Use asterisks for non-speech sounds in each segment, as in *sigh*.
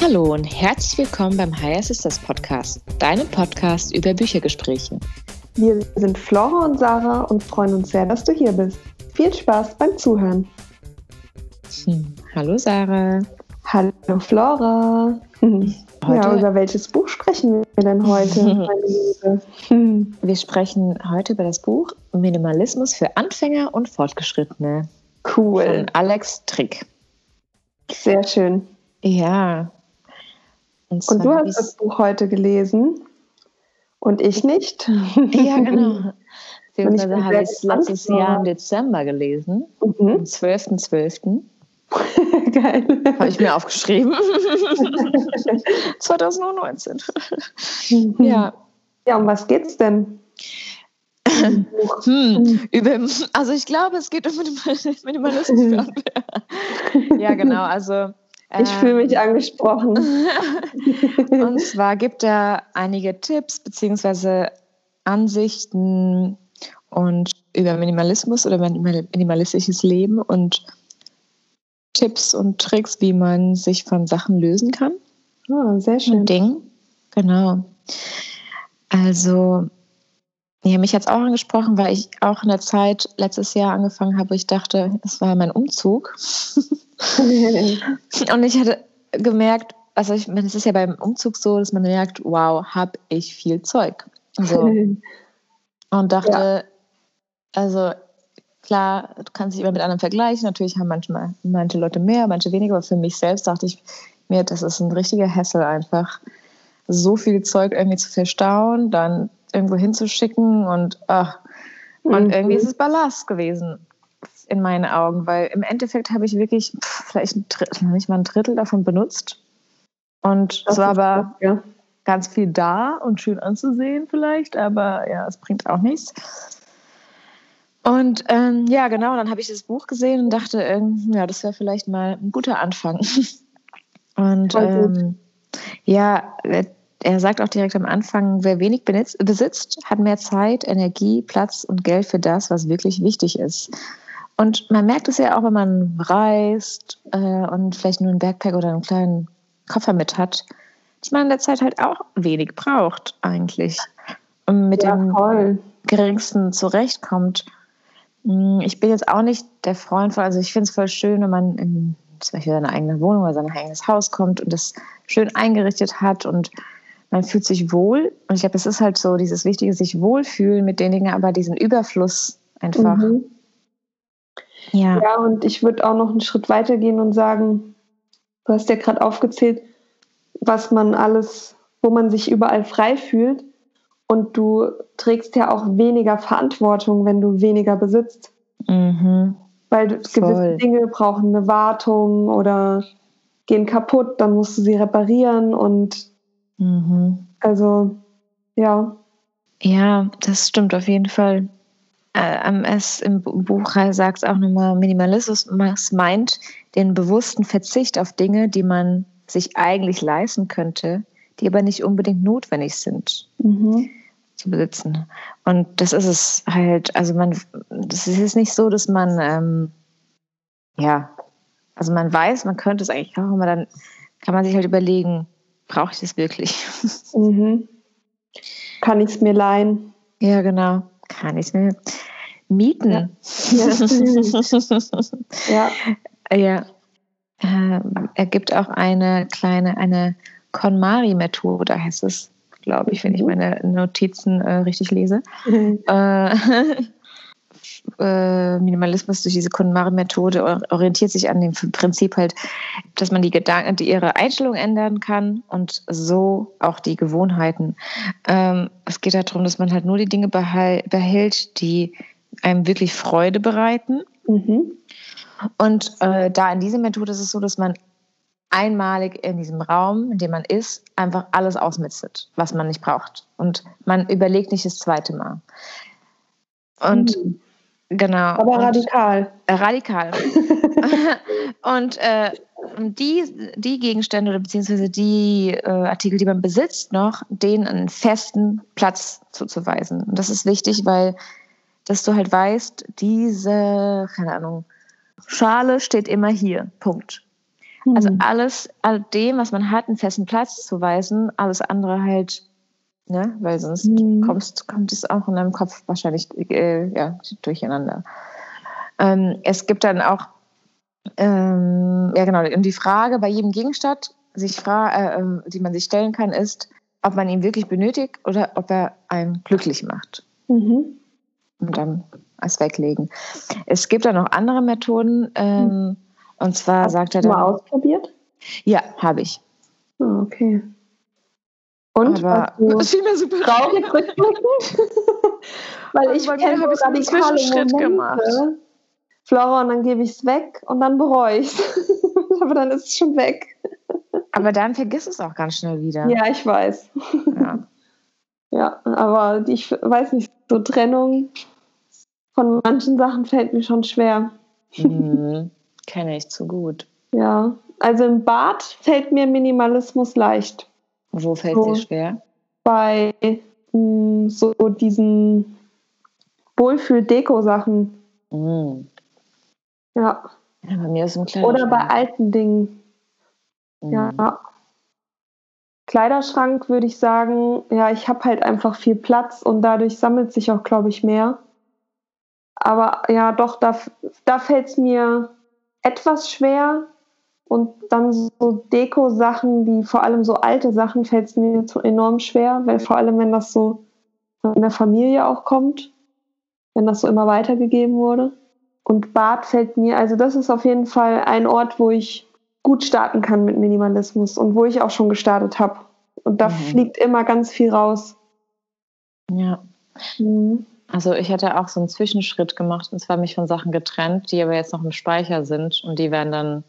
Hallo und herzlich willkommen beim Higher Sisters Podcast, deinem Podcast über Büchergespräche. Wir sind Flora und Sarah und freuen uns sehr, dass du hier bist. Viel Spaß beim Zuhören. Hm. Hallo Sarah. Hallo Flora. *laughs* Heute? Ja, über welches Buch sprechen wir denn heute? *laughs* *laughs* Wir sprechen heute über das Buch Minimalismus für Anfänger und Fortgeschrittene. Cool. Von Alex Trick. Sehr schön. Ja. Und, und du hast das Buch heute gelesen und ich nicht. Ja, genau. Beziehungsweise habe ich es letztes Jahr im Dezember gelesen, mhm. am 12.12. *laughs* Geil. Habe ich mir aufgeschrieben. *laughs* 2019. Mhm. Ja. Ja, um was geht's denn? *clears throat* hm, über, also ich glaube, es geht um *laughs* Minimalismus. ja, genau. Also ich fühle mich ähm, angesprochen. und zwar gibt er einige Tipps bzw. Ansichten und über Minimalismus oder minimalistisches Leben und Tipps und Tricks, wie man sich von Sachen lösen kann. Oh, sehr schön. Ding. Genau. Also, ja, mich hat es auch angesprochen, weil ich auch in der Zeit letztes Jahr angefangen habe, wo ich dachte, es war mein Umzug. *laughs* und ich hatte gemerkt, also ich, es ist ja beim Umzug so, dass man merkt, wow, habe ich viel Zeug. So. *laughs* und dachte, ja. also klar, du kannst dich immer mit anderen vergleichen. Natürlich haben manchmal manche Leute mehr, manche weniger, aber für mich selbst dachte ich mir, das ist ein richtiger Hessel einfach, so viel Zeug irgendwie zu verstauen, dann irgendwo hinzuschicken und ach, und mhm. irgendwie ist es Ballast gewesen in meinen Augen, weil im Endeffekt habe ich wirklich pff, vielleicht ein Drittel, nicht mal ein Drittel davon benutzt. Und es war aber ja. Ganz viel da und schön anzusehen vielleicht, aber ja, es bringt auch nichts. Und ähm, ja, genau, dann habe ich das Buch gesehen und dachte, ähm, ja, das wäre vielleicht mal ein guter Anfang. *laughs* und ähm, ja, er sagt auch direkt am Anfang, wer wenig besitzt, hat mehr Zeit, Energie, Platz und Geld für das, was wirklich wichtig ist. Und man merkt es ja auch, wenn man reist äh, und vielleicht nur einen Backpack oder einen kleinen Koffer mit hat, dass man in der Zeit halt auch wenig braucht eigentlich. Und mit ja, dem voll. geringsten zurechtkommt. Hm, ich bin jetzt auch nicht der Freund von, also ich finde es voll schön, wenn man in zum Beispiel seine eigene Wohnung oder sein eigenes Haus kommt und das schön eingerichtet hat und man fühlt sich wohl. Und ich glaube, es ist halt so dieses Wichtige, sich wohlfühlen mit den Dingen, aber diesen Überfluss einfach. Mhm. Ja. ja, und ich würde auch noch einen Schritt weiter gehen und sagen, du hast ja gerade aufgezählt, was man alles, wo man sich überall frei fühlt. Und du trägst ja auch weniger Verantwortung, wenn du weniger besitzt. Mhm. Weil gewisse Dinge brauchen eine Wartung oder gehen kaputt, dann musst du sie reparieren und mhm. also ja. Ja, das stimmt auf jeden Fall. Äh, es im Buch sagt es auch nochmal, Minimalismus meint den bewussten Verzicht auf Dinge, die man sich eigentlich leisten könnte, die aber nicht unbedingt notwendig sind. Mhm zu besitzen. Und das ist es halt, also man, das ist jetzt nicht so, dass man, ähm, ja, also man weiß, man könnte es eigentlich auch, aber dann kann man sich halt überlegen, brauche ich das wirklich? *laughs* Mhm. Kann ich es mir leihen? Ja, genau. Kann ich es mir mieten? Ja. Ja. *laughs* ja. Äh, er gibt auch eine kleine, eine KonMari-Methode, heißt es glaube ich, wenn ich mhm. meine Notizen äh, richtig lese. Mhm. Äh, *laughs* äh, Minimalismus durch diese KonMari-Methode orientiert sich an dem Prinzip halt, dass man die Gedanken, die ihre Einstellung ändern kann und so auch die Gewohnheiten. Ähm, es geht halt darum, dass man halt nur die Dinge behält, die einem wirklich Freude bereiten. Mhm. Und äh, da in dieser Methode ist es so, dass man einmalig in diesem Raum, in dem man ist, einfach alles ausmistet, was man nicht braucht. Und man überlegt nicht das zweite Mal. Und mhm. Genau. Aber und, radikal. Äh, radikal. *laughs* und äh, die, die Gegenstände oder beziehungsweise die äh, Artikel, die man besitzt, noch, denen einen festen Platz zuzuweisen. Und das ist wichtig, weil dass du halt weißt, diese, keine Ahnung, Schale steht immer hier. Punkt. Mhm. Also alles, all dem, was man hat, einen festen Platz zu weisen, alles andere halt, ne, weil sonst mhm. kommst, kommt es auch in deinem Kopf wahrscheinlich äh, ja, durcheinander. Ähm, es gibt dann auch, ähm, ja genau, und die Frage bei jedem Gegenstand, sich fra äh, ähm, die man sich stellen kann, ist, ob man ihn wirklich benötigt oder ob er einen glücklich macht. Mhm. Und dann als weglegen. Es gibt dann noch andere Methoden. Ähm. Und zwar Hast sagt er dann. Mal ausprobiert? Ja, habe ich. Oh, okay. Und Aber *laughs* das fiel mir super traurig. *laughs* Weil ich kenne habe ich einen Zwischenschritt gemacht. Flora, und dann gebe ich es weg und dann bereue ich es. *laughs* Aber dann ist es schon weg. Aber dann vergiss es auch ganz schnell wieder. Ja, ich weiß. Ja, ja aber ich weiß nicht, so Trennung von manchen Sachen fällt mir schon schwer. Mhm. *laughs* Kenne ich zu gut. Ja, also im Bad fällt mir Minimalismus leicht. Wo fällt so, dir schwer? Bei mh, hm, so diesen Wohlfühl-Deko-Sachen. Mhm. Ja. ja. Bei mir ist ein Oder bei alten Dingen. Mhm. Ja. Kleiderschrank würde ich sagen, ja, ich habe halt einfach viel Platz und dadurch sammelt sich auch, glaube ich, mehr. Aber ja, doch, da, da fällt es mir etwas schwer. Und dann so Deko-Sachen, wie vor allem so alte Sachen, fällt es mir enorm schwer, weil vor allem, wenn das so in der Familie auch kommt, wenn das so immer weitergegeben wurde. Und Bad fällt mir, also das ist auf jeden Fall ein Ort, wo ich gut starten kann mit Minimalismus und wo ich auch schon gestartet habe. Und da mhm. fliegt immer ganz viel raus. Ja. Mhm. Also ich hatte auch so einen Zwischenschritt gemacht und zwar mich von Sachen getrennt, die aber jetzt noch im Speicher sind und die werden dann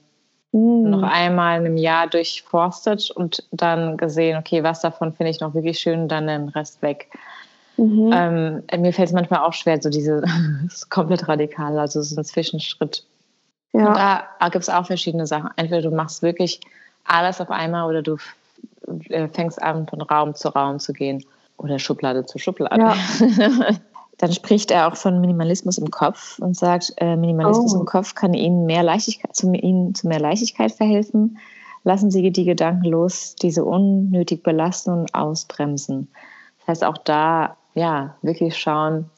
mm. noch einmal in einem Jahr durchforstet und dann gesehen, okay, was davon finde ich noch wirklich schön, dann den Rest weg. Mhm. Ähm, mir fällt es manchmal auch schwer, so diese *laughs* das komplett radikal, also so ein Zwischenschritt. Ja. Und da, da gibt es auch verschiedene Sachen. Entweder du machst wirklich alles auf einmal oder du äh, fängst an, von Raum zu Raum zu gehen oder Schublade zu Schublade. Ja. *laughs* Dann spricht er auch von Minimalismus im Kopf und sagt, äh, Minimalismus oh. im Kopf kann Ihnen mehr Leichtigkeit, zu, Ihnen zu mehr Leichtigkeit verhelfen. Lassen Sie die Gedanken los, diese unnötig belasten und ausbremsen. Das heißt, auch da, ja, wirklich schauen,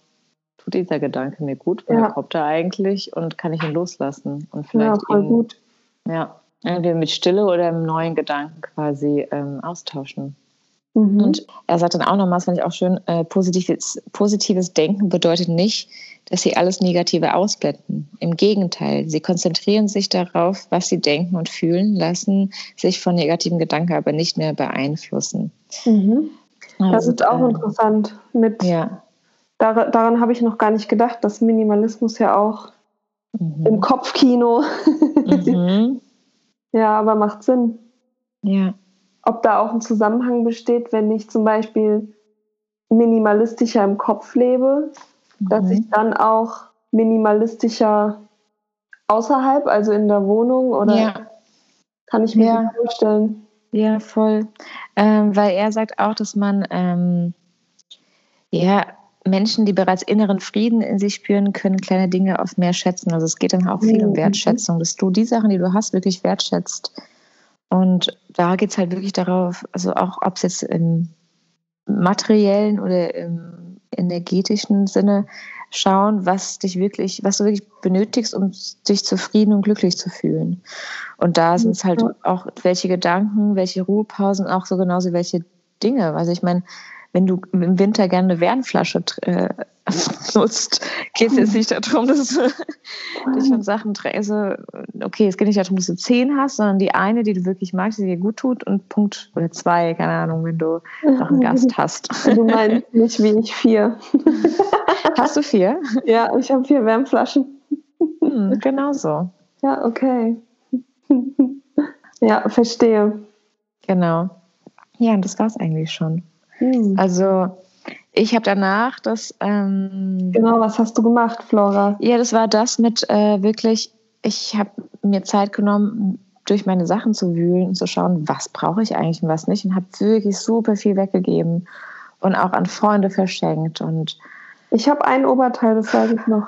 tut dieser Gedanke mir gut? Woher ja. kommt er eigentlich? Und kann ich ihn loslassen? Und vielleicht ja, voll ihn, gut. Ja, entweder mit Stille oder einem neuen Gedanken quasi ähm, austauschen. Mhm. Und er sagt dann auch nochmal, das fand ich auch schön, äh, positives, positives Denken bedeutet nicht, dass sie alles Negative ausblenden. Im Gegenteil, sie konzentrieren sich darauf, was sie denken und fühlen, lassen sich von negativen Gedanken aber nicht mehr beeinflussen. Mhm. Das also, ist auch äh, interessant. Mit, ja. dar daran habe ich noch gar nicht gedacht, dass Minimalismus ja auch mhm. im Kopfkino. *laughs* Mhm. ja, aber macht Sinn. Ja ob da auch ein Zusammenhang besteht, wenn ich zum Beispiel minimalistischer im Kopf lebe, mhm. dass ich dann auch minimalistischer außerhalb, also in der Wohnung oder ja. kann ich mir ja. vorstellen? Ja, voll. Ähm, weil er sagt auch, dass man ähm, ja Menschen, die bereits inneren Frieden in sich spüren, können kleine Dinge oft mehr schätzen. Also es geht dann auch viel mhm. um Wertschätzung, dass du die Sachen, die du hast, wirklich wertschätzt. Und da geht es halt wirklich darauf, also auch ob es jetzt im materiellen oder im energetischen Sinne schauen, was dich wirklich, was du wirklich benötigst, um dich zufrieden und glücklich zu fühlen. Und da sind es halt auch welche Gedanken, welche Ruhepausen, auch so genauso welche Dinge. Also ich meine, wenn du im Winter gerne eine Wärmflasche äh, nutzt, geht es jetzt nicht darum, dass du dich von Sachen also okay, es geht nicht darum, dass du zehn hast, sondern die eine, die du wirklich magst, die dir gut tut und Punkt oder zwei, keine Ahnung, wenn du noch einen Gast *laughs* hast. Du meinst nicht wie ich vier. *laughs* Hast du vier? Ja, ich habe vier Wärmflaschen. Hm, genau so. Ja, okay. Ja, verstehe. Genau. Ja, und das war es eigentlich schon. Mhm. Also ich habe danach das. Ähm, genau, was hast du gemacht, Flora? Ja, das war das mit äh, wirklich, ich habe mir Zeit genommen, durch meine Sachen zu wühlen und zu schauen, was brauche ich eigentlich und was nicht. Und habe wirklich super viel weggegeben und auch an Freunde verschenkt. Und ich habe ein Oberteil, das sage ich noch.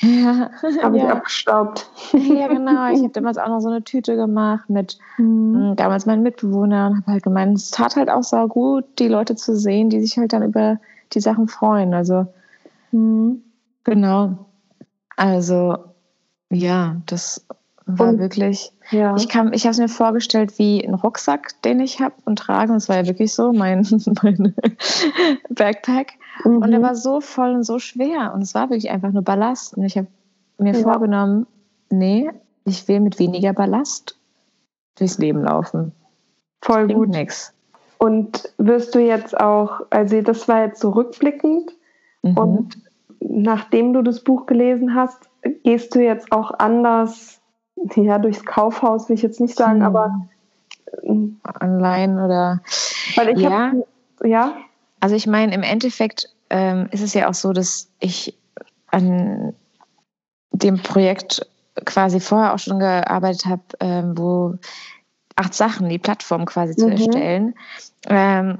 Ja. Habe ich ja. abgestaubt. Ja, genau. Ich habe *laughs* damals auch noch so eine Tüte gemacht mit mhm. Mm, damals meinen Mitbewohnern. Habe halt gemeint, es tat halt auch so gut, die Leute zu sehen, die sich halt dann über die Sachen freuen. Also, mhm. genau. Also, ja, das war und, wirklich. Ja. Ich, ich habe es mir vorgestellt wie ein Rucksack, den ich habe und trage. Und es war ja wirklich so, mein, *laughs* mein Backpack. Mhm. Und er war so voll und so schwer. Und es war wirklich einfach nur Ballast. Und ich habe mir ja. vorgenommen, nee, ich will mit weniger Ballast durchs Leben laufen. Voll gut. Nix. Und wirst du jetzt auch, also das war jetzt so rückblickend. Mhm. Und nachdem du das Buch gelesen hast, gehst du jetzt auch anders, ja, durchs Kaufhaus will ich jetzt nicht sagen, hm. aber online oder weil ich ja. Hab, ja. Also ich meine, im Endeffekt ähm, ist es ja auch so, dass ich an dem Projekt quasi vorher auch schon gearbeitet habe, ähm, wo acht Sachen, die Plattform quasi zu mhm. erstellen ähm,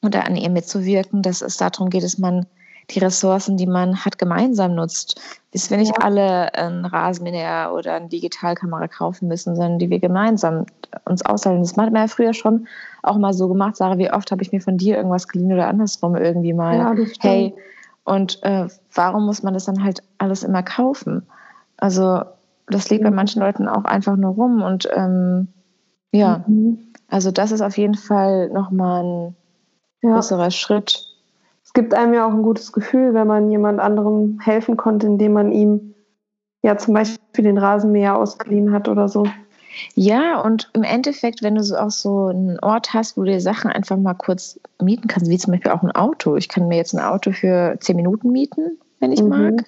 und an ihr mitzuwirken, dass es darum geht, dass man die Ressourcen, die man hat, gemeinsam nutzt. Dass wir nicht ja. alle ein Rasenmäher oder eine Digitalkamera kaufen müssen, sondern die wir gemeinsam uns aushalten. Das hat man ja früher schon auch mal so gemacht. Sarah, wie oft habe ich mir von dir irgendwas geliehen oder andersrum irgendwie mal. Ja, hey, und äh, warum muss man das dann halt alles immer kaufen? Also das liegt bei manchen Leuten auch einfach nur rum und ähm, ja, mhm. also das ist auf jeden Fall nochmal ein ja. größerer Schritt gibt einem ja auch ein gutes Gefühl, wenn man jemand anderem helfen konnte, indem man ihm ja zum Beispiel den Rasenmäher ausgeliehen hat oder so. Ja, und im Endeffekt, wenn du so auch so einen Ort hast, wo du dir Sachen einfach mal kurz mieten kannst, wie zum Beispiel auch ein Auto. Ich kann mir jetzt ein Auto für zehn Minuten mieten, wenn ich mhm. mag.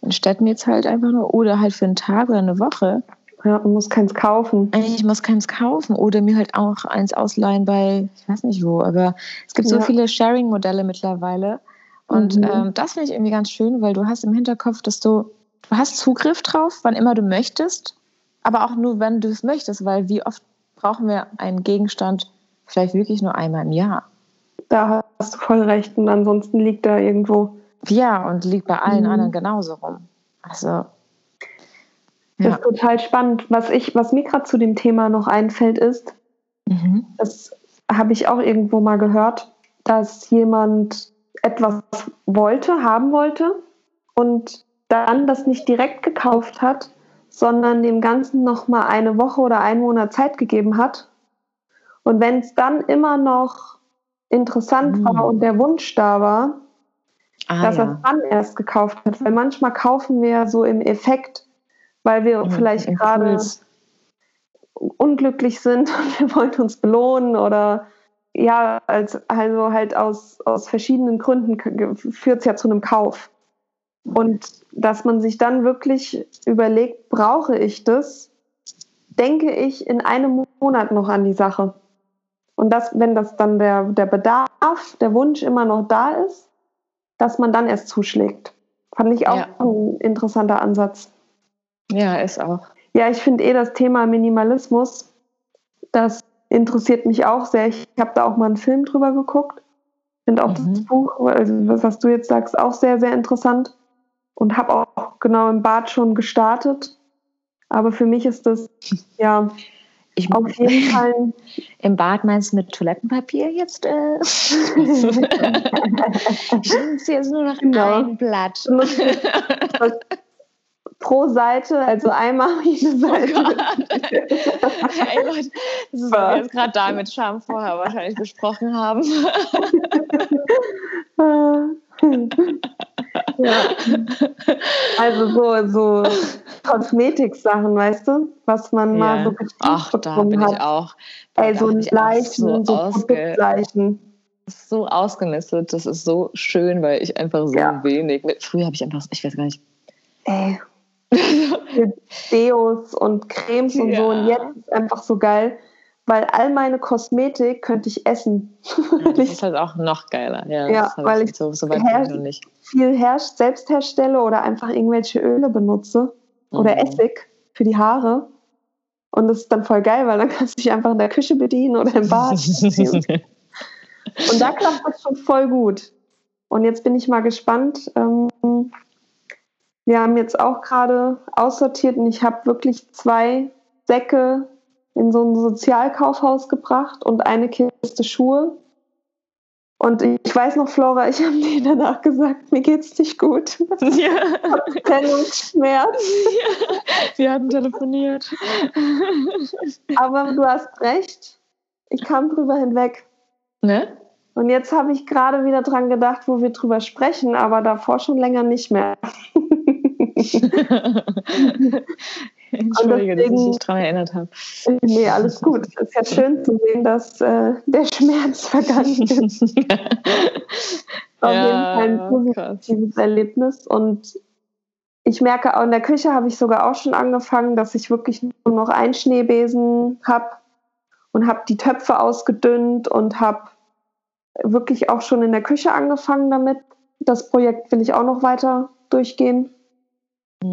Anstatt mir jetzt halt einfach nur, oder halt für einen Tag oder eine Woche. Ja, man muss keins kaufen. Ich muss keins kaufen oder mir halt auch eins ausleihen bei, ich weiß nicht wo, aber es gibt so ja. viele Sharing-Modelle mittlerweile. Und mhm. ähm, das finde ich irgendwie ganz schön, weil du hast im Hinterkopf, dass du, du hast Zugriff drauf, wann immer du möchtest, aber auch nur, wenn du es möchtest, weil wie oft brauchen wir einen Gegenstand vielleicht wirklich nur einmal im Jahr. Da hast du voll recht und ansonsten liegt da irgendwo. Ja, und liegt bei allen mhm. anderen genauso rum. Also das ist total spannend. Was, ich, was mir gerade zu dem Thema noch einfällt, ist, mhm. das habe ich auch irgendwo mal gehört, dass jemand etwas wollte, haben wollte und dann das nicht direkt gekauft hat, sondern dem Ganzen noch mal eine Woche oder einen Monat Zeit gegeben hat. Und wenn es dann immer noch interessant mhm. war und der Wunsch da war, ah, dass ja. er es dann erst gekauft hat. Weil manchmal kaufen wir so im Effekt weil wir mhm, vielleicht gerade unglücklich sind *laughs* und wir wollen uns belohnen oder ja, als, also halt aus, aus verschiedenen Gründen führt es ja zu einem Kauf. Und dass man sich dann wirklich überlegt, brauche ich das, denke ich in einem Monat noch an die Sache. Und das, wenn das dann der, der Bedarf, der Wunsch immer noch da ist, dass man dann erst zuschlägt. Fand ich auch ja. ein interessanter Ansatz. Ja, ist auch. Ja, ich finde eh das Thema Minimalismus, das interessiert mich auch sehr. Ich habe da auch mal einen Film drüber geguckt. Finde auch mhm. das Buch, also was du jetzt sagst, auch sehr, sehr interessant. Und habe auch genau im Bad schon gestartet. Aber für mich ist das, *laughs* ja, ich auf jeden Fall. *laughs* Im Bad meinst du mit Toilettenpapier jetzt? Äh? *laughs* ich nutze jetzt nur noch genau. ein Blatt pro Seite, also einmal jede oh Seite. Oh Leute, das ist, was wir jetzt gerade da mit Charme vorher wahrscheinlich besprochen haben. *laughs* ja. Also so, so Kosmetik-Sachen, weißt du, was man ja. mal so Ach, da bin hat. ich auch. Ey, so ein Leichen, so, so Produktleichen so ausgemistet, das ist so schön, weil ich einfach so ja. wenig. Früher habe ich einfach, ich weiß gar nicht. Ey, *laughs* Deos und Cremes und ja. so. Und jetzt ist einfach so geil, weil all meine Kosmetik könnte ich essen. Ja, das *laughs* ist halt auch noch geiler. Ja, ja weil ich so, so weit her nicht. viel her selbst herstelle oder einfach irgendwelche Öle benutze mhm. oder Essig für die Haare. Und das ist dann voll geil, weil dann *laughs* kannst du dich einfach in der Küche bedienen oder im Bad. Und da klappt das schon voll gut. Und jetzt bin ich mal gespannt. Ähm, wir haben jetzt auch gerade aussortiert und ich habe wirklich zwei Säcke in so ein Sozialkaufhaus gebracht und eine Kiste Schuhe. Und ich weiß noch, Flora, ich habe dir danach gesagt, mir geht's nicht gut. Ja. Trennungsschmerz. Ja. *laughs* Wir hatten telefoniert. Aber du hast recht. Ich kam drüber hinweg. Ne? Und jetzt habe ich gerade wieder dran gedacht, wo wir drüber sprechen, aber davor schon länger nicht mehr. *laughs* Entschuldige, deswegen, dass ich mich daran erinnert habe. Nee, alles gut. Es ist ja schön zu sehen, dass äh, der Schmerz *laughs* vergangen ist. *laughs* Auf ja, jeden Fall ein positives krass. Erlebnis. Und ich merke auch in der Küche habe ich sogar auch schon angefangen, dass ich wirklich nur noch einen Schneebesen habe und habe die Töpfe ausgedünnt und habe wirklich auch schon in der Küche angefangen damit. Das Projekt will ich auch noch weiter durchgehen.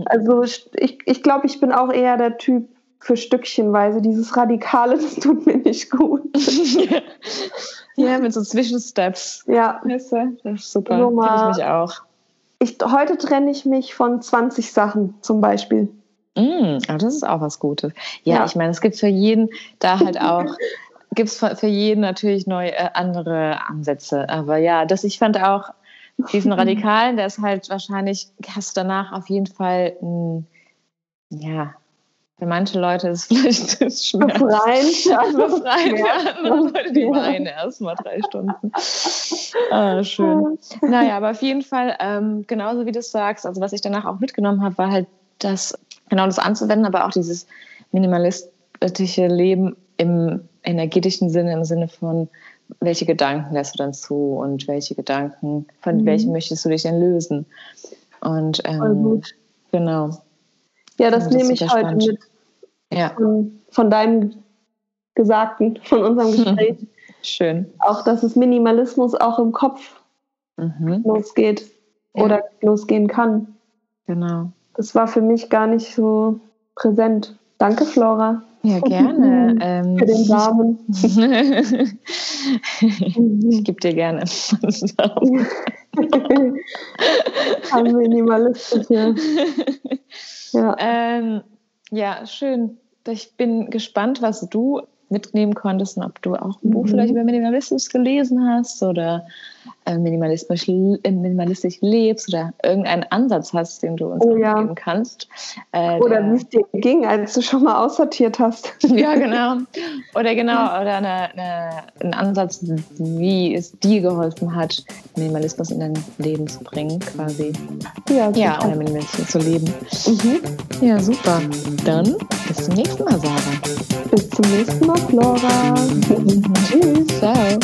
Also ich, ich glaube, ich bin auch eher der Typ für Stückchenweise. Dieses Radikale, *laughs* das tut mir nicht gut. *laughs* ja, mit so Zwischensteps. Ja. Weißt du? Das ist super. Mal, ich mich auch. Ich, heute trenne ich mich von 20 Sachen zum Beispiel. Mm, oh, das ist auch was Gutes. Ja, ja. ich meine, es gibt für jeden da halt *laughs* auch, gibt es für jeden natürlich neue äh, andere Ansätze. Aber ja, das ich fand auch, diesen Radikalen, der ist halt wahrscheinlich, hast du danach auf jeden Fall, ein, ja, für manche Leute ist *laughs* vielleicht das Schmerz. Befreien. Ja, befreien. Ja, Leute, die weinen erst mal drei Stunden. *laughs* Ah, schön. Naja, aber auf jeden Fall, ähm, genauso wie du sagst, also was ich danach auch mitgenommen habe, war halt das, genau das anzuwenden, aber auch dieses minimalistische Leben im energetischen Sinne, im Sinne von, welche Gedanken lässt du dann zu und welche Gedanken, von mhm. welchen möchtest du dich denn lösen? Und ähm, genau. Ja, das, das nehme ich heute spannend. mit. Ja. Von, von, deinem Gesagten, von unserem *laughs* Gespräch. Schön. Auch, dass es Minimalismus auch im Kopf mhm. losgeht ja. oder losgehen kann. Genau. Das war für mich gar nicht so präsent. Danke, Flora. Ja, *laughs* gerne. Ähm, Für den Samen. *laughs* ich gebe dir gerne. *laughs* Ein minimalistisch, ja. *laughs* Ja. Ähm, ja, schön. Ich bin gespannt, was du mitnehmen konntest und ob du auch ein Buch mhm. vielleicht über Minimalismus gelesen hast oder äh, minimalistisch, äh, minimalistisch lebst oder irgendeinen Ansatz hast, den du uns oh, ja. geben kannst. Äh, oder wie es dir ging, als du schon mal aussortiert hast. *laughs* ja, genau. *laughs* Oder genau, oder eine, eine, ein Ansatz, wie es dir geholfen hat, Minimalismus in dein Leben zu bringen, quasi. Ja, ja oder Minimalismus zu leben. Mhm. Ja, super. Dann bis zum nächsten Mal, Sarah. Bis zum nächsten Mal, Flora. *laughs* Tschüss. Ciao.